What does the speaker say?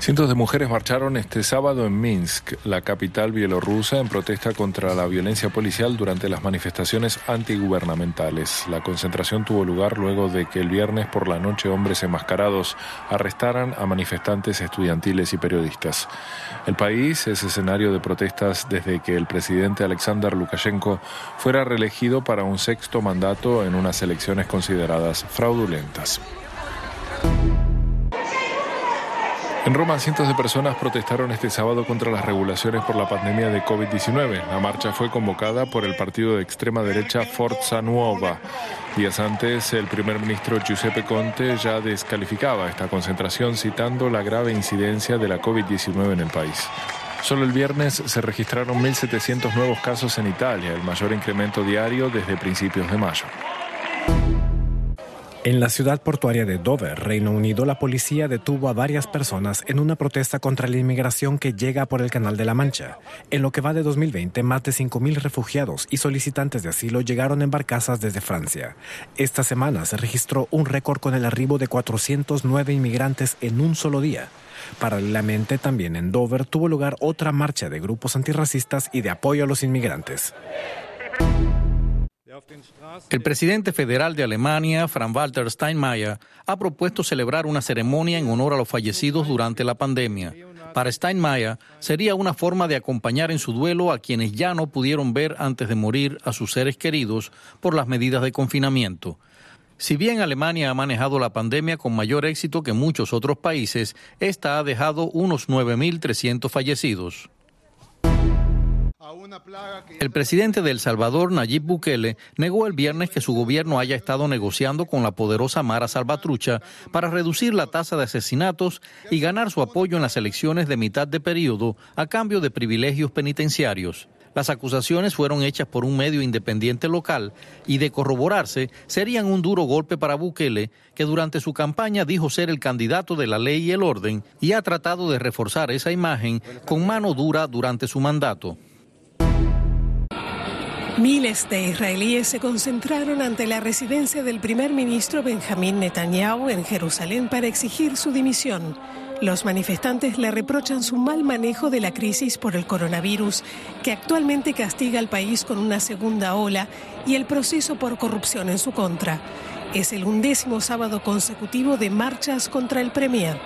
Cientos de mujeres marcharon este sábado en Minsk, la capital bielorrusa, en protesta contra la violencia policial durante las manifestaciones antigubernamentales. La concentración tuvo lugar luego de que el viernes por la noche hombres enmascarados arrestaran a manifestantes estudiantiles y periodistas. El país es escenario de protestas desde que el presidente Alexander Lukashenko fuera reelegido para un sexto mandato en unas elecciones consideradas fraudulentas. En Roma, cientos de personas protestaron este sábado contra las regulaciones por la pandemia de COVID-19. La marcha fue convocada por el partido de extrema derecha Forza Nuova. Días antes, el primer ministro Giuseppe Conte ya descalificaba esta concentración citando la grave incidencia de la COVID-19 en el país. Solo el viernes se registraron 1.700 nuevos casos en Italia, el mayor incremento diario desde principios de mayo. En la ciudad portuaria de Dover, Reino Unido, la policía detuvo a varias personas en una protesta contra la inmigración que llega por el Canal de la Mancha. En lo que va de 2020, más de 5.000 refugiados y solicitantes de asilo llegaron en barcazas desde Francia. Esta semana se registró un récord con el arribo de 409 inmigrantes en un solo día. Paralelamente, también en Dover tuvo lugar otra marcha de grupos antirracistas y de apoyo a los inmigrantes. El presidente federal de Alemania, Frank-Walter Steinmeier, ha propuesto celebrar una ceremonia en honor a los fallecidos durante la pandemia. Para Steinmeier, sería una forma de acompañar en su duelo a quienes ya no pudieron ver antes de morir a sus seres queridos por las medidas de confinamiento. Si bien Alemania ha manejado la pandemia con mayor éxito que muchos otros países, esta ha dejado unos 9.300 fallecidos. El presidente de El Salvador, Nayib Bukele, negó el viernes que su gobierno haya estado negociando con la poderosa Mara Salvatrucha para reducir la tasa de asesinatos y ganar su apoyo en las elecciones de mitad de periodo a cambio de privilegios penitenciarios. Las acusaciones fueron hechas por un medio independiente local y de corroborarse serían un duro golpe para Bukele, que durante su campaña dijo ser el candidato de la ley y el orden y ha tratado de reforzar esa imagen con mano dura durante su mandato. Miles de israelíes se concentraron ante la residencia del primer ministro Benjamín Netanyahu en Jerusalén para exigir su dimisión. Los manifestantes le reprochan su mal manejo de la crisis por el coronavirus, que actualmente castiga al país con una segunda ola, y el proceso por corrupción en su contra. Es el undécimo sábado consecutivo de marchas contra el Premier.